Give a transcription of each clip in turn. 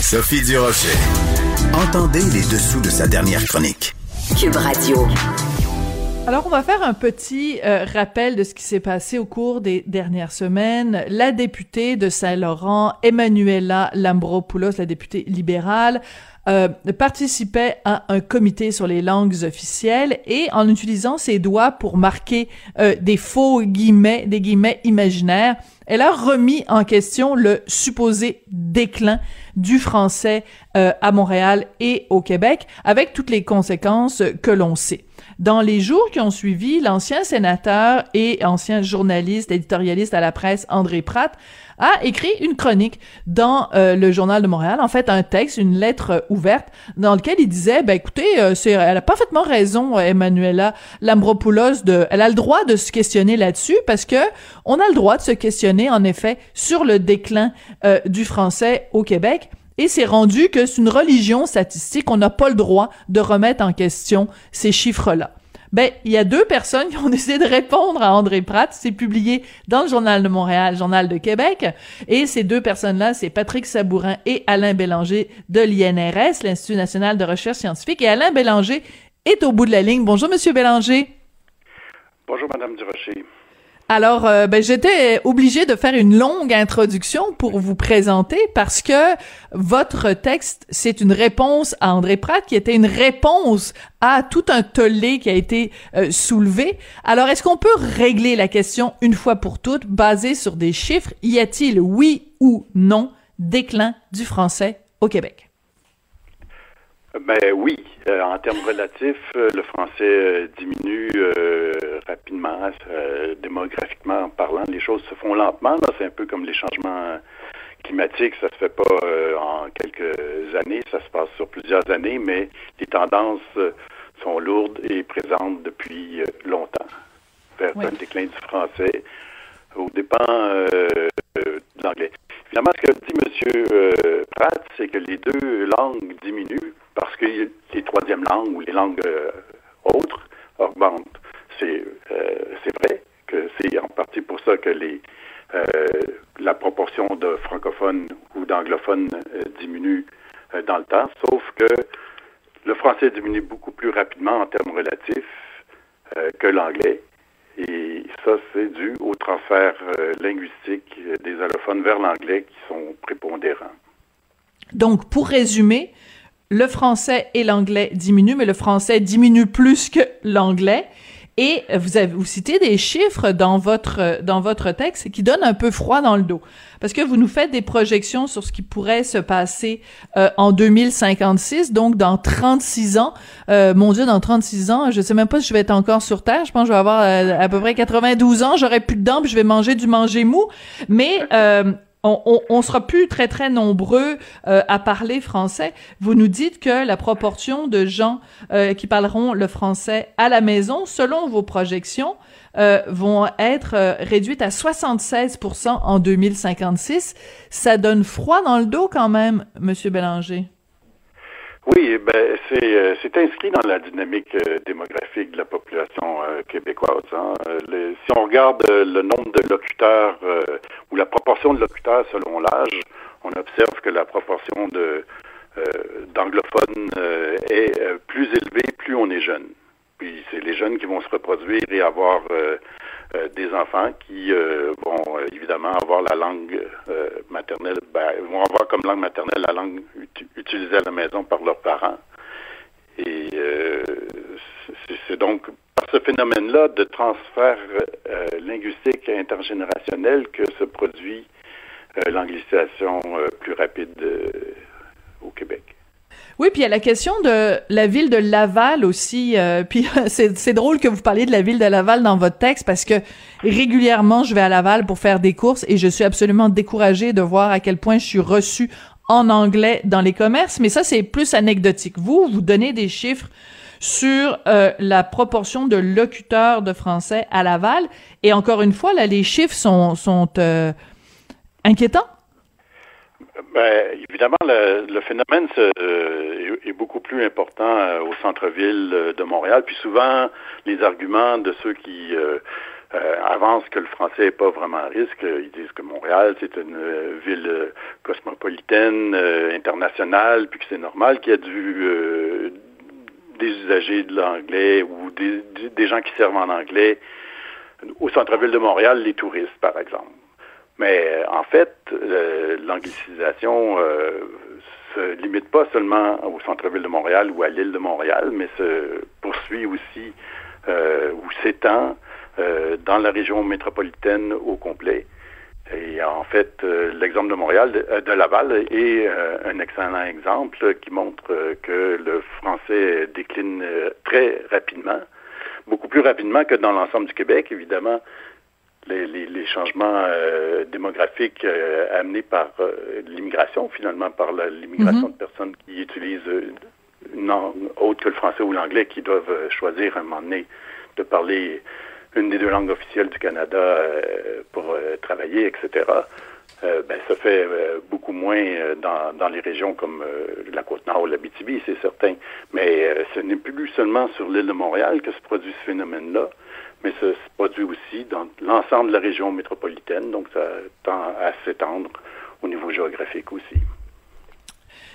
Sophie Durocher. Entendez les dessous de sa dernière chronique. Cube Radio. Alors, on va faire un petit euh, rappel de ce qui s'est passé au cours des dernières semaines. La députée de Saint-Laurent, Emmanuela Lambropoulos, la députée libérale, euh, participait à un comité sur les langues officielles et en utilisant ses doigts pour marquer euh, des faux guillemets, des guillemets imaginaires, elle a remis en question le supposé déclin du français euh, à Montréal et au Québec, avec toutes les conséquences que l'on sait. Dans les jours qui ont suivi, l'ancien sénateur et ancien journaliste, éditorialiste à la presse, André Pratt, a écrit une chronique dans euh, le journal de Montréal, en fait un texte, une lettre ouverte dans lequel il disait ben écoutez, euh, c'est elle a parfaitement raison Emmanuela Lambropoulos de elle a le droit de se questionner là-dessus parce que on a le droit de se questionner en effet sur le déclin euh, du français au Québec. Et c'est rendu que c'est une religion statistique, on n'a pas le droit de remettre en question ces chiffres-là. Ben, il y a deux personnes qui ont décidé de répondre à André Pratt. C'est publié dans le Journal de Montréal, Journal de Québec. Et ces deux personnes-là, c'est Patrick Sabourin et Alain Bélanger de l'INRS, l'Institut national de recherche scientifique. Et Alain Bélanger est au bout de la ligne. Bonjour, Monsieur Bélanger. Bonjour, Madame Durocher. Alors, euh, ben, j'étais obligée de faire une longue introduction pour vous présenter parce que votre texte, c'est une réponse à André Pratt qui était une réponse à tout un tollé qui a été euh, soulevé. Alors, est-ce qu'on peut régler la question une fois pour toutes, basée sur des chiffres? Y a-t-il, oui ou non, déclin du français au Québec? Ben oui, euh, en termes relatifs, euh, le français euh, diminue rapidement, démographiquement parlant. Les choses se font lentement. C'est un peu comme les changements climatiques. Ça se fait pas en quelques années, ça se passe sur plusieurs années, mais les tendances sont lourdes et présentes depuis longtemps vers un déclin du français au dépend de l'anglais. Finalement, ce que dit M. Pratt, c'est que les deux langues diminuent parce que les troisièmes langues ou les langues euh, autres augmentent. C'est euh, vrai que c'est en partie pour ça que les euh, la proportion de francophones ou d'anglophones diminue dans le temps, sauf que le français diminue beaucoup plus rapidement en termes relatifs que l'anglais. Ça, c'est dû au transfert linguistique des allophones vers l'anglais qui sont prépondérants. Donc, pour résumer, le français et l'anglais diminuent, mais le français diminue plus que l'anglais. Et vous avez vous citez des chiffres dans votre dans votre texte qui donnent un peu froid dans le dos. Parce que vous nous faites des projections sur ce qui pourrait se passer euh, en 2056 donc dans 36 ans. Euh, mon dieu dans 36 ans je sais même pas si je vais être encore sur terre. Je pense que je vais avoir euh, à peu près 92 ans. J'aurai plus de dents puis je vais manger du manger mou. Mais on, on, sera plus très très nombreux euh, à parler français. Vous nous dites que la proportion de gens euh, qui parleront le français à la maison, selon vos projections, euh, vont être réduites à 76% en 2056. Ça donne froid dans le dos quand même, Monsieur Bélanger. Oui, ben c'est c'est inscrit dans la dynamique démographique de la population québécoise. Hein. si on regarde le nombre de locuteurs ou la proportion de locuteurs selon l'âge, on observe que la proportion de euh, d'anglophones euh, est euh, plus élevée plus on est jeune. Puis c'est les jeunes qui vont se reproduire et avoir des enfants qui vont évidemment avoir la langue maternelle, ben, vont avoir comme langue maternelle la langue utilisée à la maison par leurs parents. Et c'est donc par ce phénomène-là de transfert euh, linguistique intergénérationnel que se produit euh, l'anglicisation euh, plus rapide au Québec. Oui, puis il y a la question de la ville de Laval aussi. puis c'est drôle que vous parliez de la ville de Laval dans votre texte parce que régulièrement je vais à Laval pour faire des courses et je suis absolument découragée de voir à quel point je suis reçue en anglais dans les commerces. Mais ça c'est plus anecdotique. Vous, vous donnez des chiffres sur euh, la proportion de locuteurs de français à Laval. Et encore une fois, là, les chiffres sont, sont euh, inquiétants. Ben, évidemment, le, phénomène euh, est, beaucoup plus important au centre-ville de Montréal. Puis souvent, les arguments de ceux qui avancent que le français n'est pas vraiment à risque. Ils disent que Montréal, c'est une ville cosmopolitaine, internationale, puis que c'est normal qu'il y ait du, des usagers de l'anglais ou des, des, gens qui servent en anglais au centre-ville de Montréal, les touristes, par exemple. Mais en fait, l'anglicisation se limite pas seulement au centre-ville de Montréal ou à l'île de Montréal, mais se poursuit aussi euh, ou s'étend euh, dans la région métropolitaine au complet. Et en fait, euh, l'exemple de Montréal, de, Laval, est un excellent exemple qui montre que le français décline très rapidement, beaucoup plus rapidement que dans l'ensemble du Québec, évidemment les, changements euh, démographiques euh, amenés par euh, l'immigration, finalement, par l'immigration mhm. de personnes qui utilisent une langue autre que le français ou l'anglais, qui doivent choisir à un moment donné de parler une des deux langues officielles du Canada pour travailler, etc. ben, ça fait beaucoup moins dans, dans, les régions comme la Côte-Nord ou la BTB, c'est certain. Mais ce n'est plus seulement sur l'île de Montréal que se produit ce phénomène-là mais ça se produit aussi dans l'ensemble de la région métropolitaine, donc ça tend à s'étendre au niveau géographique aussi.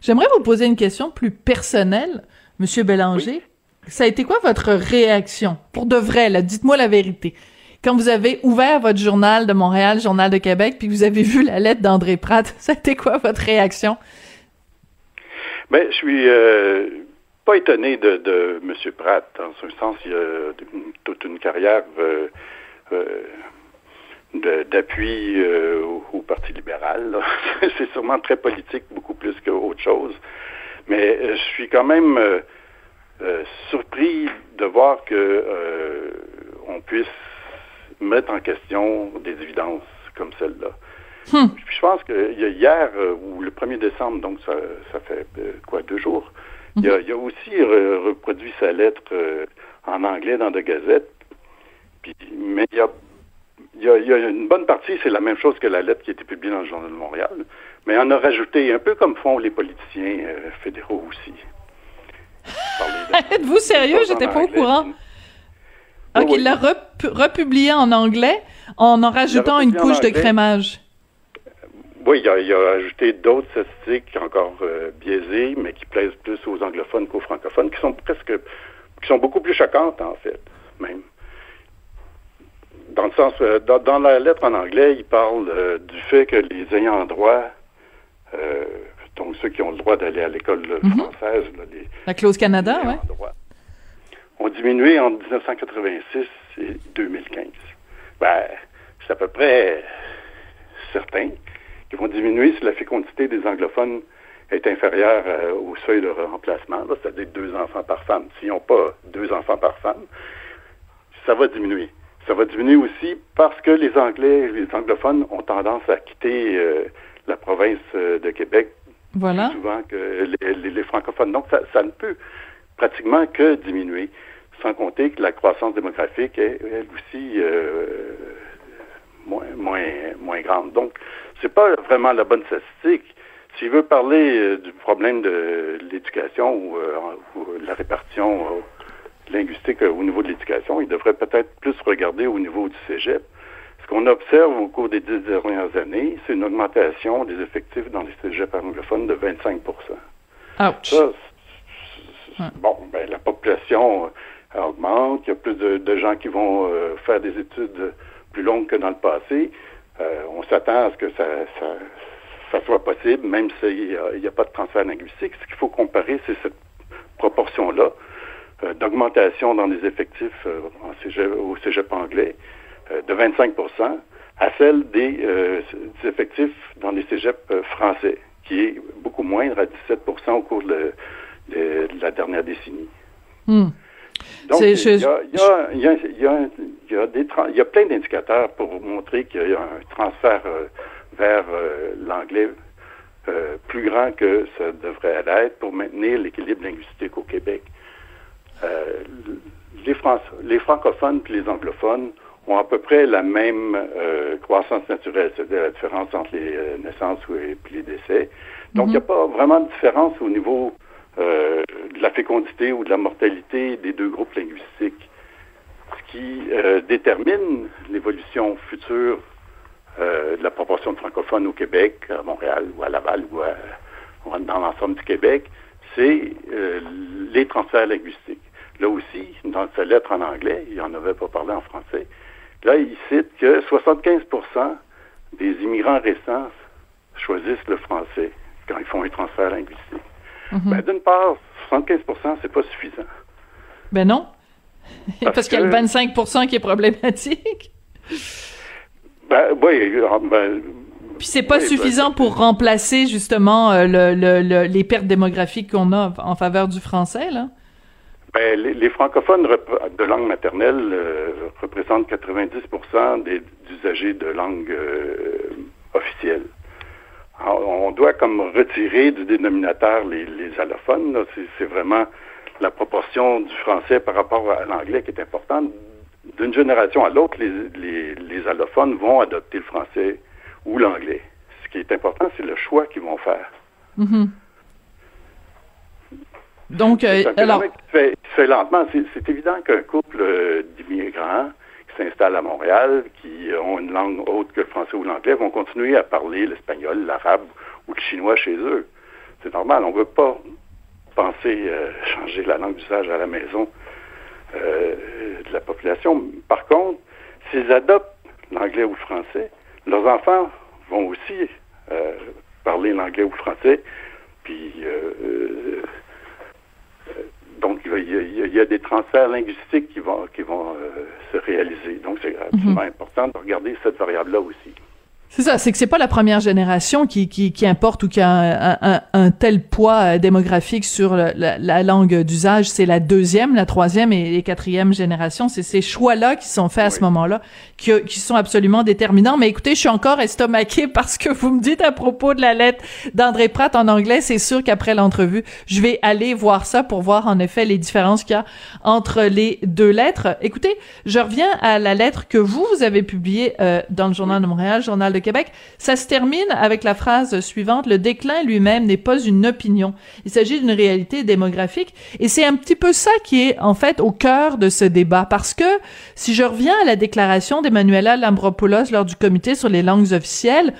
J'aimerais vous poser une question plus personnelle, Monsieur Bélanger. Ça a été quoi votre réaction? Pour de vrai, dites-moi la vérité. Quand vous avez ouvert votre journal de Montréal, Journal de Québec, puis vous avez vu la lettre d'André Pratt, ça a été quoi votre réaction? Ben, je suis euh, pas étonné de, M. Pratt. Dans un sens, il a toute une carrière euh, euh, d'appui euh, au, Parti libéral. C'est sûrement très politique, beaucoup plus qu'autre chose. Mais je suis quand même surpris de voir que on puisse mettre en question des évidences comme celle-là. Hmm. Je pense que hier, ou le 1er décembre, donc ça, ça fait quoi, deux jours, il, a, aussi reproduit sa lettre euh, en anglais dans de gazettes. Puis, mais il y, a, il, y a, une bonne partie, c'est la même chose que la lettre qui a été publiée dans le Journal de Montréal. Mais on a rajouté, un peu comme font les politiciens euh, fédéraux aussi. Êtes-vous sérieux? J'étais pas au courant. Donc, il l'a republié en anglais en en rajoutant une couche de crémage. Oui, il a, ajouté d'autres statistiques encore euh, biaisées, mais qui plaisent plus aux anglophones qu'aux francophones, qui sont presque, qui sont beaucoup plus choquantes en fait, même. Dans le sens, euh, dans, la lettre en anglais, il parle euh, du fait que les ayants droit, donc ceux qui ont le droit d'aller à l'école mhm. française, la clause Canada, oui. ont diminué en 1986 et 2015. Ben, c'est à peu près certain qui vont diminuer si la fécondité des anglophones est inférieure euh, au seuil de remplacement, c'est-à-dire deux enfants par femme. S'ils n'ont pas deux enfants par femme, ça va diminuer. Ça va diminuer aussi parce que les Anglais, les anglophones ont tendance à quitter euh, la province euh, de Québec voilà. souvent que les, francophones. Donc, ça, ne peut pratiquement que diminuer, sans compter que la croissance démographique est elle aussi moins, moins, moins grande. Donc, c'est pas vraiment la bonne statistique. S'il veut parler euh, du problème de l'éducation ou, euh, la répartition euh, linguistique au niveau de l'éducation, il devrait peut-être plus regarder au niveau du cégep. Ce qu'on observe au cours des dix dernières années, c'est une augmentation des effectifs dans les cégeps anglophones de 25% Ouch. bon, ben, la population augmente, il y a plus de, gens qui vont faire des études plus longues que dans le passé. Euh, on s'attend à ce que ça, ça, soit possible, même s'il n'y a, pas de transfert linguistique. Ce qu'il faut comparer, c'est cette proportion-là euh, d'augmentation dans les effectifs euh, au cégep anglais de 25% à celle des, effectifs dans les cégeps français, qui est beaucoup moindre à 17% au cours de, la dernière décennie. Hmm. Donc, il y a, y, a, des plein d'indicateurs pour montrer qu'il y a un transfert euh, vers euh, l'anglais euh, plus grand que ça devrait être pour maintenir l'équilibre linguistique au Québec. les, les francophones et les anglophones ont à peu près la même croissance naturelle, c'est-à-dire la différence entre les naissances et les décès. Donc, il n'y a mm-hmm. pas vraiment de différence au niveau euh, de la fécondité ou de la mortalité des deux groupes linguistiques. Ce qui euh, détermine l'évolution future euh, de la proportion de francophones au Québec, à Montréal ou à Laval ou, dans l'ensemble du Québec, c'est euh, les transferts linguistiques. Là aussi, dans sa lettre en anglais, il n'en avait pas parlé en français, là, il cite que 75% des immigrants récents choisissent le français quand ils font un transfert linguistique. Mhm. ben, D'une part, 75% c'est pas suffisant. Ben non. Parce, qu'il y a le 25% qui est problématique. Ben, oui, ben, puis c'est pas ben, suffisant pour remplacer justement euh, le, les pertes démographiques qu'on a en faveur du français, là? Ben, les, francophones de langue maternelle euh, représentent 90% des usagers de langue euh, officielle. on doit comme retirer du dénominateur les, allophones. C'est vraiment la proportion du français par rapport à l'anglais qui est importante. D'une génération à l'autre, les, les, allophones vont adopter le français ou l'anglais. Ce qui est important, c'est le choix qu'ils vont faire. Mm-hmm. Donc, euh, alors... Qui se, fait, fait, lentement. C'est évident qu'un couple euh, d'immigrants qui s'installent à Montréal, qui ont une langue autre que le français ou l'anglais, vont continuer à parler l'espagnol, l'arabe ou le chinois chez eux. C'est normal. On ne veut pas penser euh, changer la langue d'usage à la maison euh, de la population. Par contre, s'ils adoptent l'anglais ou le français, leurs enfants vont aussi euh, parler l'anglais ou le français. Puis, donc, il y, a, des transferts linguistiques qui vont, qui vont se réaliser. Donc, c'est absolument mhm. important de regarder cette variable-là aussi. C'est ça, c'est que c'est pas la première génération qui, qui, qui importe ou qui a un, un, un tel poids euh, démographique sur la, la, langue d'usage, c'est la deuxième, la troisième et, les quatrième génération. C'est ces choix-là qui sont faits à ce moment-là, qui, qui sont absolument déterminants. Mais écoutez, je suis encore estomaqué parce que vous me dites à propos de la lettre d'André Pratt en anglais. C'est sûr qu'après l'entrevue, je vais aller voir ça pour voir en effet les différences qu'il y a entre les deux lettres. Écoutez, je reviens à la lettre que vous, vous avez publiée euh, dans le Journal de Montréal, Journal de Québec. Ça se termine avec la phrase suivante, le déclin lui-même n'est pas une opinion. Il s'agit d'une réalité démographique. Et c'est un petit peu ça qui est, en fait, au cœur de ce débat. Parce que, si je reviens à la déclaration d'Emmanuela Lambropoulos lors du comité sur les langues officielles,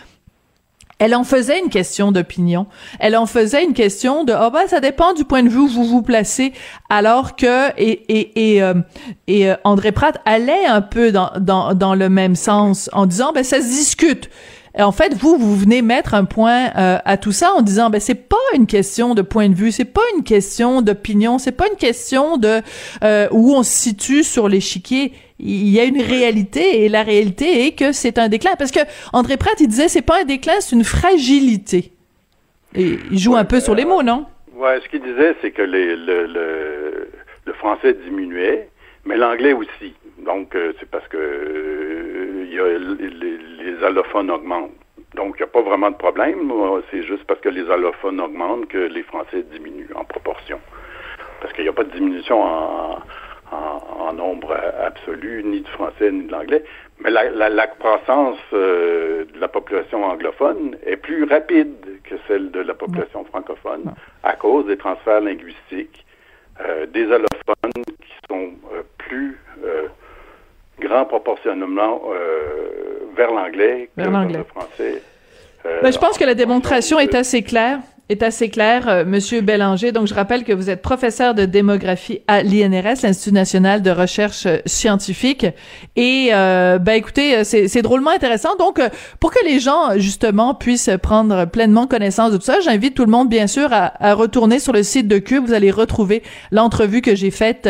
elle en faisait une question d'opinion. Elle en faisait une question de oh ben ça dépend du point de vue où vous vous placez. Alors que et et et, euh, et euh, André Pratt allait un peu dans dans dans le même sens en disant ben ça se discute. Et en fait, vous, vous venez mettre un point euh, à tout ça en disant, ben c'est pas une question de point de vue, c'est pas une question d'opinion, c'est pas une question de où on se situe sur l'échiquier. Il y a une réalité et la réalité est que c'est un déclin. Parce que André Pratt il disait c'est pas un déclin c'est une fragilité. Et il joue un peu sur les mots non? ouais ce qu'il disait c'est que les, le, le, français diminuait mais l'anglais aussi. Donc euh, c'est parce que euh, y a, les, allophones augmentent. Donc il n'y a pas vraiment de problème c'est juste parce que les allophones augmentent que les français diminuent en proportion. Parce qu'il n'y a pas de diminution en en, nombre absolu, ni du français ni de l'anglais. Mais la, croissance euh, de la population anglophone est plus rapide que celle de la population francophone à cause des transferts linguistiques euh, des allophones qui sont euh, plus grands proportionnellement vers l'anglais que vers le français. Ben, je pense que la démonstration est assez claire est assez clair, euh, Monsieur Bélanger. Donc, je rappelle que vous êtes professeur de démographie à l'INRS, l'Institut national de recherche euh, scientifique. Et, euh, ben, écoutez, euh, c'est drôlement intéressant. Donc, pour que les gens, justement, puissent prendre pleinement connaissance de tout ça, j'invite tout le monde, bien sûr, à, à, retourner sur le site de Cube. Vous allez retrouver l'entrevue que j'ai faite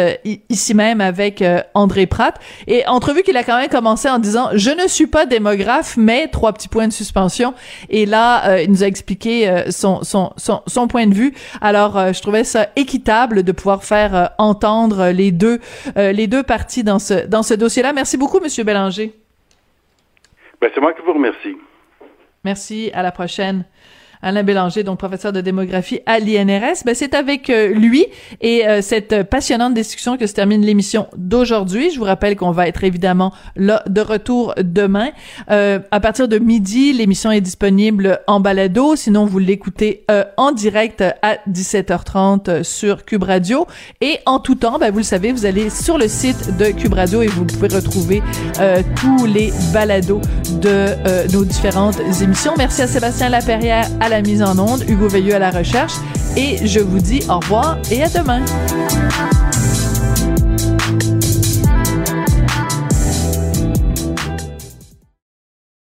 ici même avec André Pratt. Et entrevue qu'il a quand même commencé en disant, je ne suis pas démographe, mais trois petits points de suspension. Et là, il nous a expliqué son, son son, point de vue. Alors, euh, je trouvais ça équitable de pouvoir faire euh, entendre les deux euh, les deux parties dans ce dans ce dossier-là. Merci beaucoup, Monsieur Bélanger. Ben, c'est moi qui vous remercie. Merci. À la prochaine. Alain Bélanger, donc professeur de démographie à l'INRS. Ben, c'est avec euh, lui et euh, cette passionnante discussion que se termine l'émission d'aujourd'hui. Je vous rappelle qu'on va être évidemment là de retour demain. Euh, à partir de midi, l'émission est disponible en balado. Sinon, vous l'écoutez en direct à 17h30 sur Cube Radio. Et en tout temps, ben, vous le savez, vous allez sur le site de Cube Radio et vous pouvez retrouver tous les balados de nos différentes émissions. Merci à Sébastien Laperrière la mise en onde, Hugo Veilleux à la recherche et je vous dis au revoir et à demain.